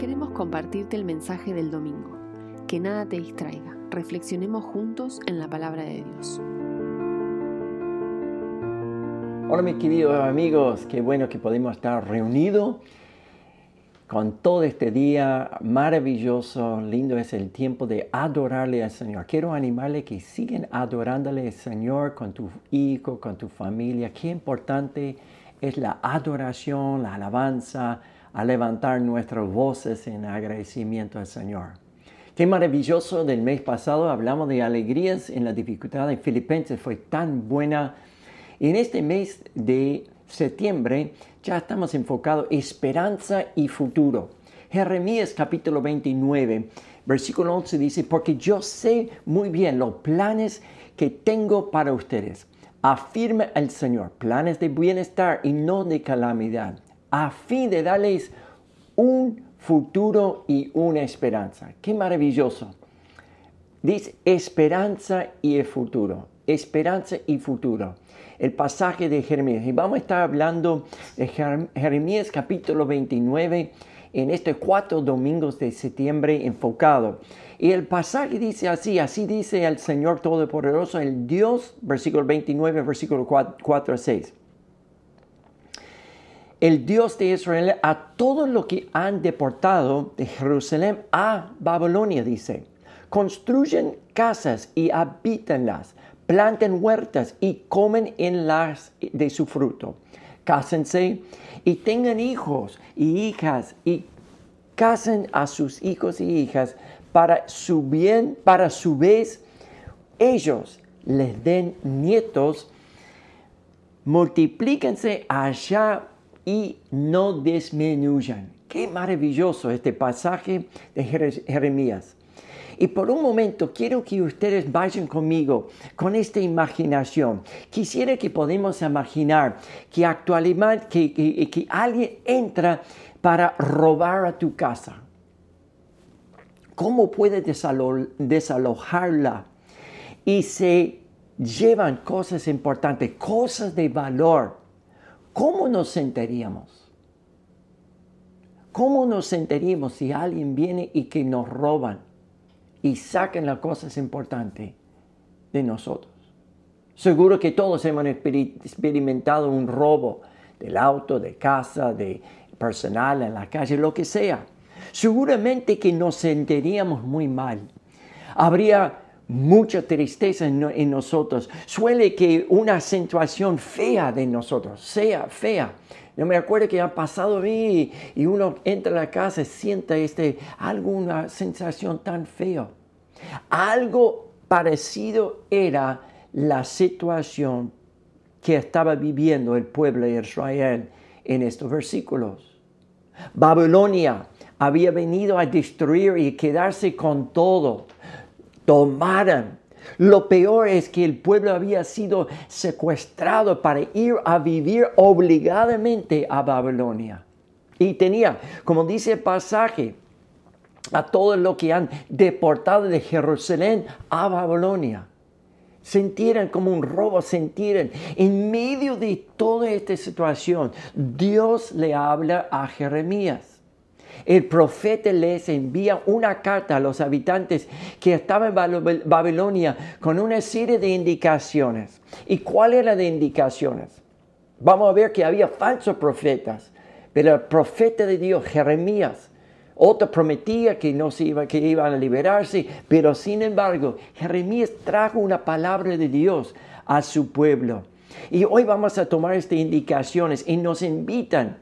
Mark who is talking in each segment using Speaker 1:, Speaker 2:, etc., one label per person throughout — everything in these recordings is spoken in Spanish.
Speaker 1: queremos compartirte el mensaje del domingo. Que nada te distraiga. Reflexionemos juntos en la palabra de Dios.
Speaker 2: Hola mis queridos amigos, qué bueno que podemos estar reunidos con todo este día maravilloso, lindo es el tiempo de adorarle al Señor. Quiero animarle que sigan adorándole al Señor con tu hijo, con tu familia. Qué importante es la adoración, la alabanza, a levantar nuestras voces en agradecimiento al Señor. Qué maravilloso del mes pasado hablamos de alegrías en la dificultad en Filipenses, fue tan buena. En este mes de septiembre ya estamos enfocados esperanza y futuro. Jeremías capítulo 29, versículo 11 dice, porque yo sé muy bien los planes que tengo para ustedes. Afirma el Señor, planes de bienestar y no de calamidad a fin de darles un futuro y una esperanza. Qué maravilloso. Dice esperanza y el futuro. Esperanza y futuro. El pasaje de Jeremías. Y vamos a estar hablando de Jeremías capítulo 29 en estos cuatro domingos de septiembre enfocado. Y el pasaje dice así, así dice el Señor Todopoderoso, el Dios, versículo 29, versículo 4, 4 a 6 el Dios de Israel a todo lo que han deportado de Jerusalén a Babilonia, dice. Construyen casas y habítanlas, planten huertas y comen en las de su fruto. Cásense y tengan hijos y hijas y casen a sus hijos y hijas para su bien, para su vez ellos les den nietos, multiplíquense allá y no disminuyan. Qué maravilloso este pasaje de Jeremías. Y por un momento quiero que ustedes vayan conmigo con esta imaginación. Quisiera que podamos imaginar que actualmente que, alguien entra para robar a tu casa. ¿Cómo puede desalojarla? Y se llevan cosas importantes, cosas de valor ¿cómo nos sentiríamos? ¿Cómo nos sentiríamos si alguien viene y que nos roban y sacan las cosas importantes de nosotros? Seguro que todos hemos experimentado un robo del auto, de casa, de personal en la calle, lo que sea. Seguramente que nos sentiríamos muy mal. Habría mucha tristeza en, nosotros. Suele que una situación fea de nosotros, sea fea. Yo me acuerdo que ha pasado mí y uno entra a la casa y siente este, alguna sensación tan fea. Algo parecido era la situación que estaba viviendo el pueblo de Israel en estos versículos. Babilonia había venido a destruir y quedarse con todo tomaran. Lo peor es que el pueblo había sido secuestrado para ir a vivir obligadamente a Babilonia. Y tenía, como dice el pasaje, a todo lo que han deportado de Jerusalén a Babilonia. Sintieran como un robo, sintieran. En medio de toda esta situación, Dios le habla a Jeremías el profeta les envía una carta a los habitantes que estaban en Babilonia con una serie de indicaciones. ¿Y cuál era de indicaciones? Vamos a ver que había falsos profetas, pero el profeta de Dios, Jeremías, otro prometía que no se iba, que iban a liberarse, pero sin embargo, Jeremías trajo una palabra de Dios a su pueblo. Y hoy vamos a tomar estas indicaciones y nos invitan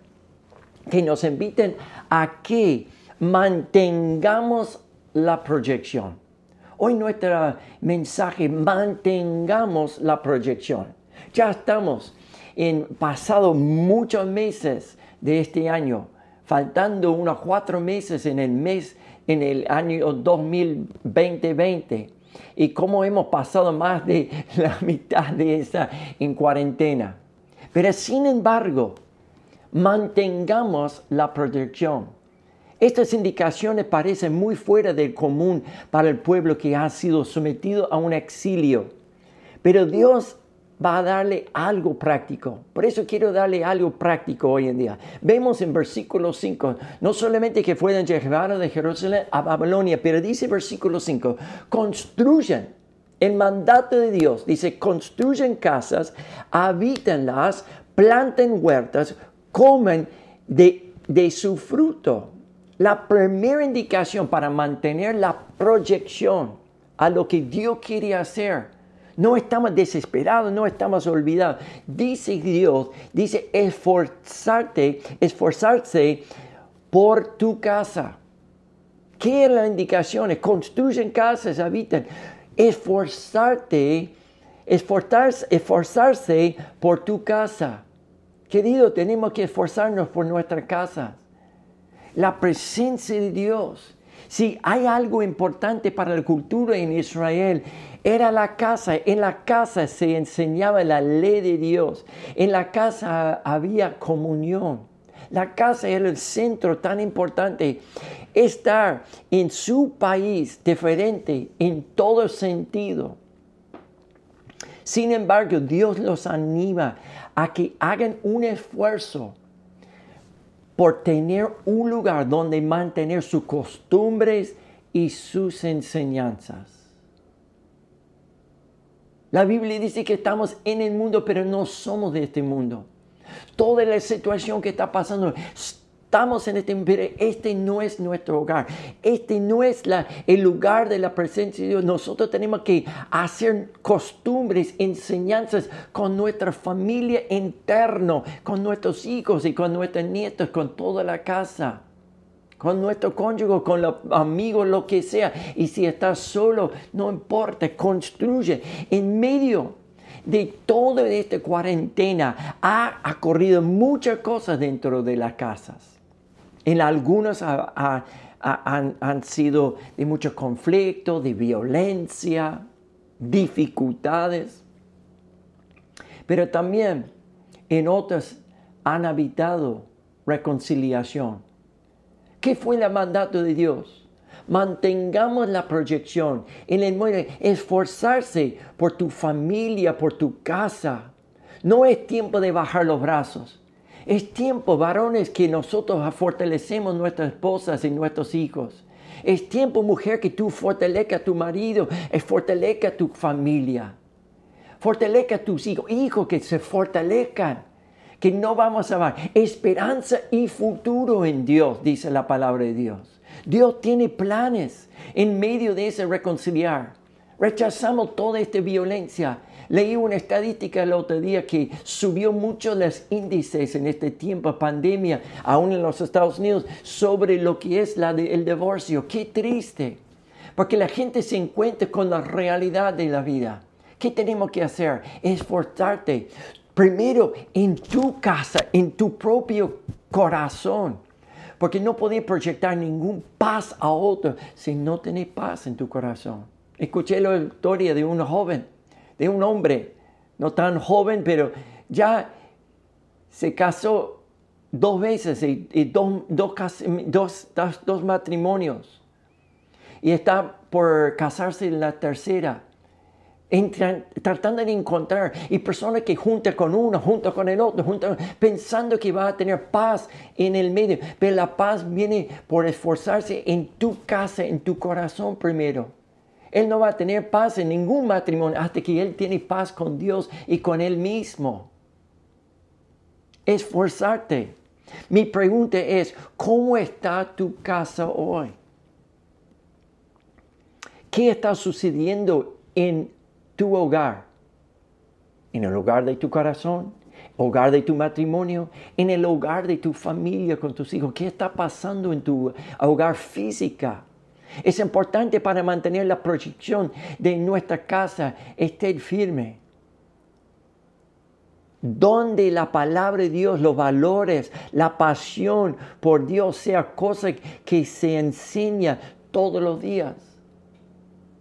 Speaker 2: que nos inviten a que mantengamos la proyección. Hoy nuestro mensaje, mantengamos la proyección. Ya estamos en pasado muchos meses de este año, faltando unos cuatro meses en el mes, en el año 2020 y cómo hemos pasado más de la mitad de esa en cuarentena. Pero sin embargo, mantengamos la protección. Estas indicaciones parecen muy fuera del común para el pueblo que ha sido sometido a un exilio. Pero Dios va a darle algo práctico. Por eso quiero darle algo práctico hoy en día. Vemos en versículo 5, no solamente que fueron llevados de Jerusalén a Babilonia, pero dice versículo 5, construyan. El mandato de Dios dice, construyen casas, habítenlas, planten huertas, comen de, de su fruto. La primera indicación para mantener la proyección a lo que Dios quiere hacer no estamos desesperados, no estamos olvidados. Dice Dios, dice esforzarte, esforzarse por tu casa. ¿Qué es la indicación? Construyen casas, habitan. Esforzarte, esforzarse, esforzarse por tu casa. Querido, tenemos que esforzarnos por nuestra casa. La presencia de Dios. Si hay algo importante para la cultura en Israel, era la casa. En la casa se enseñaba la ley de Dios. En la casa había comunión. La casa era el centro tan importante. Estar en su país diferente en todo sentido. Sin embargo, Dios los anima a que hagan un esfuerzo por tener un lugar donde mantener sus costumbres y sus enseñanzas. La Biblia dice que estamos en el mundo, pero no somos de este mundo. Toda la situación que está pasando, estamos en este pero este no es nuestro hogar. Este no es el lugar de la presencia de Dios. Nosotros tenemos que hacer costumbres, enseñanzas con nuestra familia interno, con nuestros hijos y con nuestros nietos, con toda la casa con nuestro cónyuge, con los amigos, lo que sea. Y si estás solo, no importa, construye. En medio de toda esta cuarentena ha ocurrido muchas cosas dentro de las casas. En algunas han, sido de mucho conflicto, de violencia, dificultades. Pero también en otras han habitado reconciliación ¿Qué fue el mandato de Dios? Mantengamos la proyección en el mundo, esforzarse por tu familia, por tu casa. No es tiempo de bajar los brazos. Es tiempo, varones, que nosotros fortalecemos nuestras esposas y nuestros hijos. Es tiempo, mujer, que tú fortalezca a tu marido, es fortalezca a tu familia. Fortalezca a tus hijos, hijos que se fortalezcan que no vamos a amar. Esperanza y futuro en Dios, dice la palabra de Dios. Dios tiene planes en medio de ese reconciliar. Rechazamos toda esta violencia. Leí una estadística el otro día que subió mucho los índices en este tiempo, de pandemia, aún en los Estados Unidos, sobre lo que es el divorcio. Qué triste, porque la gente se encuentra con la realidad de la vida. ¿Qué tenemos que hacer? Esforzarte primero en tu casa, en tu propio corazón. Porque no podés proyectar ningún paz a otro si no tenés paz en tu corazón. Escuché la historia de un joven, de un hombre, no tan joven, pero ya se casó dos veces y, dos, dos, matrimonios. Y está por casarse en la tercera tratando de encontrar y personas que juntan con uno, junto con el otro, pensando que va a tener paz en el medio. Pero la paz viene por esforzarse en tu casa, en tu corazón primero. Él no va a tener paz en ningún matrimonio hasta que él tiene paz con Dios y con él mismo. Esforzarte. Mi pregunta es, ¿cómo está tu casa hoy? ¿Qué está sucediendo en tu hogar, en el hogar de tu corazón, hogar de tu matrimonio, en el hogar de tu familia con tus hijos. ¿Qué está pasando en tu hogar física? Es importante para mantener la proyección de nuestra casa esté firme. Donde la palabra de Dios, los valores, la pasión por Dios sea cosa que se enseña todos los días.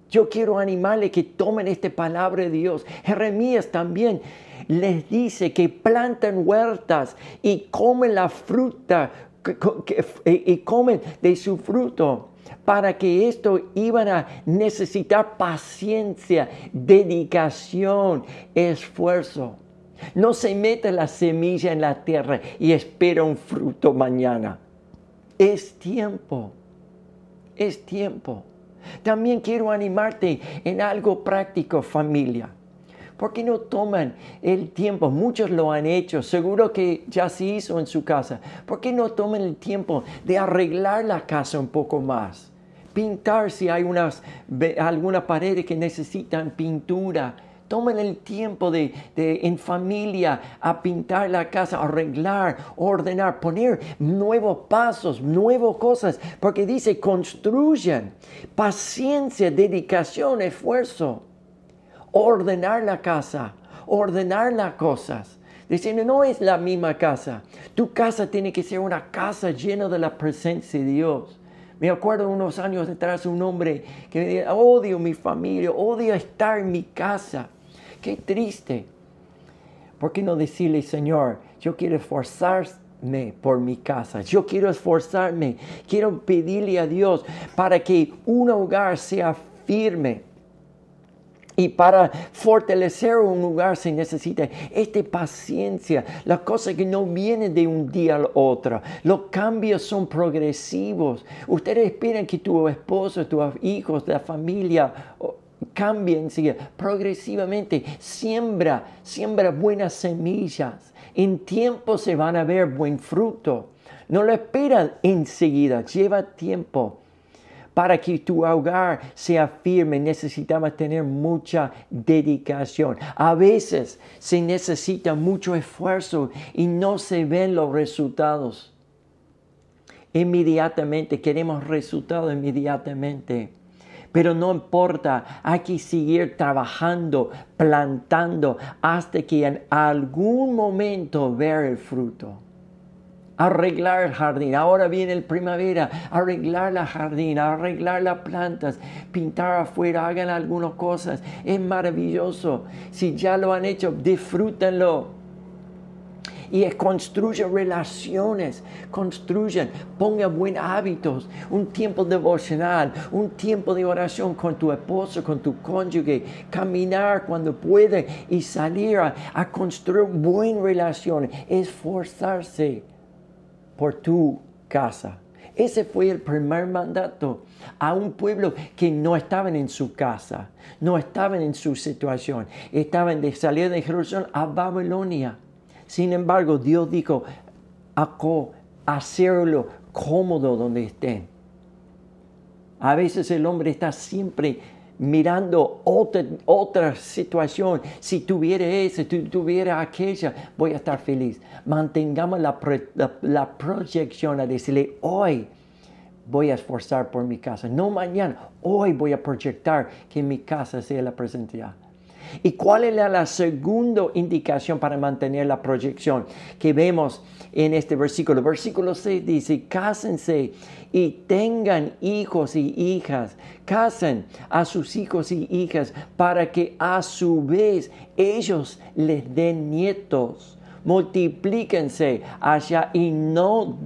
Speaker 2: Yo quiero animarles que tomen esta palabra de Dios. Jeremías también les dice que planten huertas y comen la fruta y comen de su fruto. Para que esto iban a necesitar paciencia, dedicación, esfuerzo. No se mete la semilla en la tierra y espera un fruto mañana. Es tiempo. Es tiempo. También quiero animarte en algo práctico, familia. ¿Por qué no toman el tiempo? Muchos lo han hecho, seguro que ya se hizo en su casa. ¿Por qué no toman el tiempo de arreglar la casa un poco más? Pintar si hay unas, alguna pared que necesitan pintura. Tomen el tiempo de, de, en familia a pintar la casa, arreglar, ordenar, poner nuevos pasos, nuevas cosas, porque dice construyan paciencia, dedicación, esfuerzo ordenar la casa, ordenar las cosas. Diciendo, no es la misma casa. Tu casa tiene que ser una casa llena de la presencia de Dios. Me acuerdo unos años atrás un hombre que me decía, odio mi familia, odio estar en mi casa. Qué triste. ¿Por qué no decirle, Señor, yo quiero esforzarme por mi casa. Yo quiero esforzarme. Quiero pedirle a Dios para que un hogar sea firme y para fortalecer un lugar se necesita esta paciencia, las cosas que no vienen de un día al otro. Los cambios son progresivos. Ustedes esperan que tu esposo, tus hijos, la familia cambien progresivamente. Siembra, siembra buenas semillas. En tiempo se van a ver buen fruto. No lo esperan enseguida, lleva tiempo para que tu hogar sea firme necesitamos tener mucha dedicación. A veces se necesita mucho esfuerzo y no se ven los resultados. Inmediatamente, queremos resultados inmediatamente. Pero no importa, hay que seguir trabajando, plantando, hasta que en algún momento ver el fruto arreglar el jardín. Ahora viene el primavera, arreglar la jardín, arreglar las plantas, pintar afuera, hagan algunas cosas. Es maravilloso. Si ya lo han hecho, disfrútenlo. Y construyan relaciones, construyan, pongan buenos hábitos, un tiempo devocional, un tiempo de oración con tu esposo, con tu cónyuge, caminar cuando puede y salir a, a construir buenas relaciones, esforzarse por tu casa. Ese fue el primer mandato a un pueblo que no estaban en su casa, no estaban en su situación, estaban de salir de Jerusalén a Babilonia. Sin embargo, Dios dijo, hacerlo cómodo donde estén. A veces el hombre está siempre mirando otra, otra situación. Si tuviera esa, si tuviera aquella, voy a estar feliz. Mantengamos la, la, proyección a decirle, hoy voy a esforzar por mi casa. No mañana, hoy voy a proyectar que mi casa sea la presencia. ¿Y cuál es la, segunda indicación para mantener la proyección que vemos en este versículo? Versículo 6 dice, cásense y tengan hijos y hijas. Casen a sus hijos y hijas para que a su vez ellos les den nietos. Multiplíquense allá y no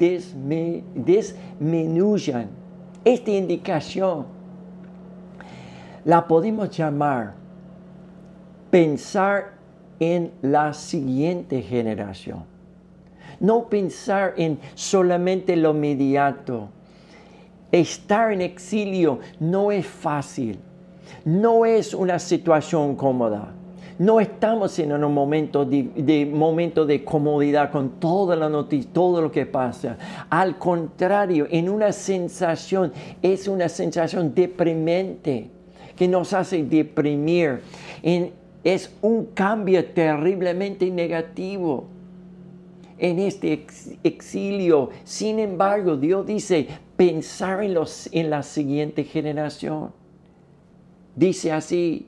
Speaker 2: disminuyan. Esta indicación la podemos llamar pensar en la siguiente generación. No pensar en solamente lo inmediato. Estar en exilio no es fácil. No es una situación cómoda. No estamos en un momento de, de comodidad con toda la noticia, todo lo que pasa. Al contrario, en una sensación, es una sensación deprimente que nos hace deprimir. En, es un cambio terriblemente negativo en este exilio. Sin embargo, Dios dice, pensar en, los, en la siguiente generación. Dice así,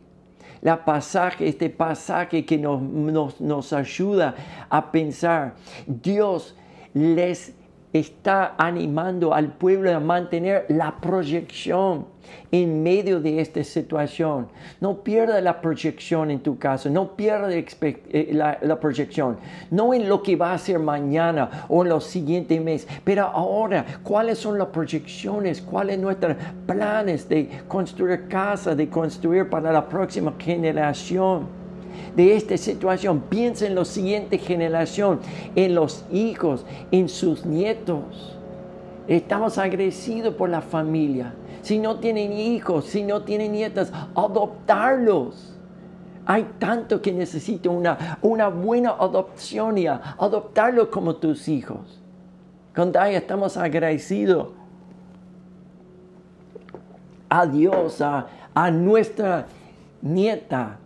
Speaker 2: la pasaje, este pasaje que nos, nos, nos ayuda a pensar, Dios les está animando al pueblo a mantener la proyección en medio de esta situación. No pierda la proyección en tu caso, no pierda eh, la, la, proyección, no en lo que va a ser mañana o en los siguientes meses, pero ahora, ¿cuáles son las proyecciones? ¿Cuáles son nuestros planes de construir casa, de construir para la próxima generación? de esta situación. Piensa en la siguiente generación, en los hijos, en sus nietos. Estamos agradecidos por la familia. Si no tienen hijos, si no tienen nietas, adoptarlos. Hay tanto que necesita una, una buena adopción y adoptarlos como tus hijos. Con Daya estamos agradecidos a Dios, a, a nuestra nieta,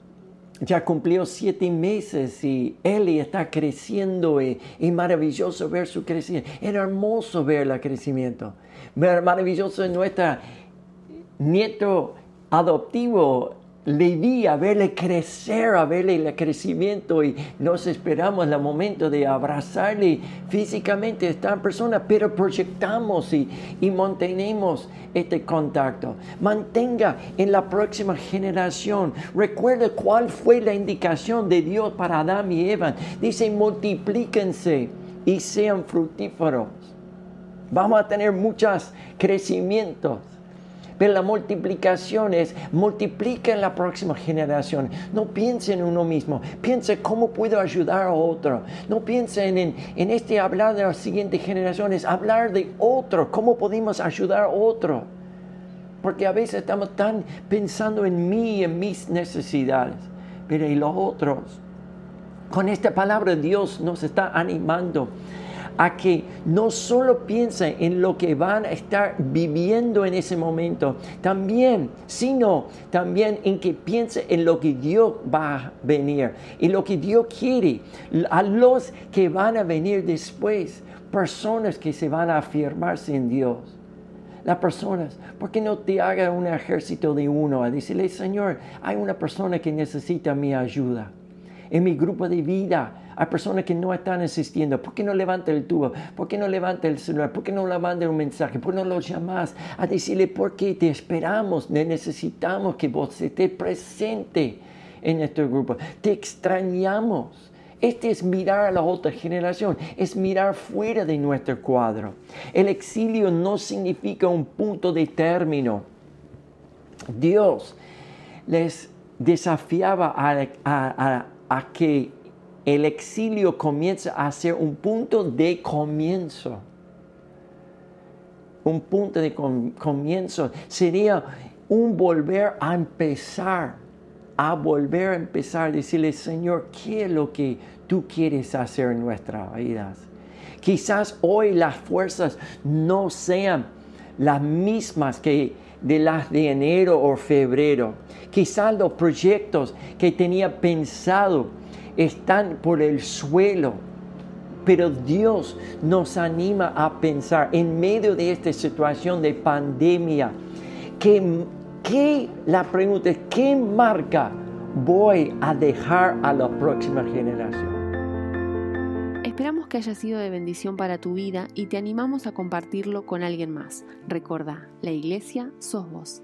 Speaker 2: ya cumplió siete meses y Eli está creciendo y, y, maravilloso ver su crecimiento. Era hermoso ver el crecimiento. Maravilloso nuestra nieto adoptivo le vi a verle crecer, a verle el crecimiento y nos esperamos el momento de abrazarle físicamente a esta persona, pero proyectamos y, mantenemos este contacto. Mantenga en la próxima generación. Recuerde cuál fue la indicación de Dios para Adán y Eva. Dice, multiplíquense y sean fructíferos. Vamos a tener muchos crecimientos pero la multiplicación es, multiplica en la próxima generación. No piense en uno mismo, piense cómo puedo ayudar a otro. No piense en, en, este hablar de las siguientes generaciones, hablar de otro, cómo podemos ayudar a otro. Porque a veces estamos tan pensando en mí, en mis necesidades, pero y los otros. Con esta palabra Dios nos está animando a que no solo piensen en lo que van a estar viviendo en ese momento, también, sino también en que piensen en lo que Dios va a venir y lo que Dios quiere, a los que van a venir después, personas que se van a afirmarse en Dios. Las personas, ¿por qué no te haga un ejército de uno a decirle, Señor, hay una persona que necesita mi ayuda? En mi grupo de vida, hay personas que no están asistiendo. ¿Por qué no levanta el tubo? ¿Por qué no levanta el celular? ¿Por qué no le manda un mensaje? ¿Por qué no lo llamas a decirle por qué te esperamos? Necesitamos que vos estés presente en nuestro grupo. Te extrañamos. Este es mirar a la otra generación, es mirar fuera de nuestro cuadro. El exilio no significa un punto de término. Dios les desafiaba a, a que el exilio comienza a ser un punto de comienzo. Un punto de comienzo sería un volver a empezar, a volver a empezar, decirle, Señor, ¿qué es lo que tú quieres hacer en nuestras vidas? Quizás hoy las fuerzas no sean las mismas que de las de enero o febrero. Quizás los proyectos que tenía pensado están por el suelo. Pero Dios nos anima a pensar en medio de esta situación de pandemia, que, que la pregunta es, ¿qué marca voy a dejar a la próxima generación?
Speaker 1: Esperamos que haya sido de bendición para tu vida y te animamos a compartirlo con alguien más. Recuerda, la iglesia sos vos.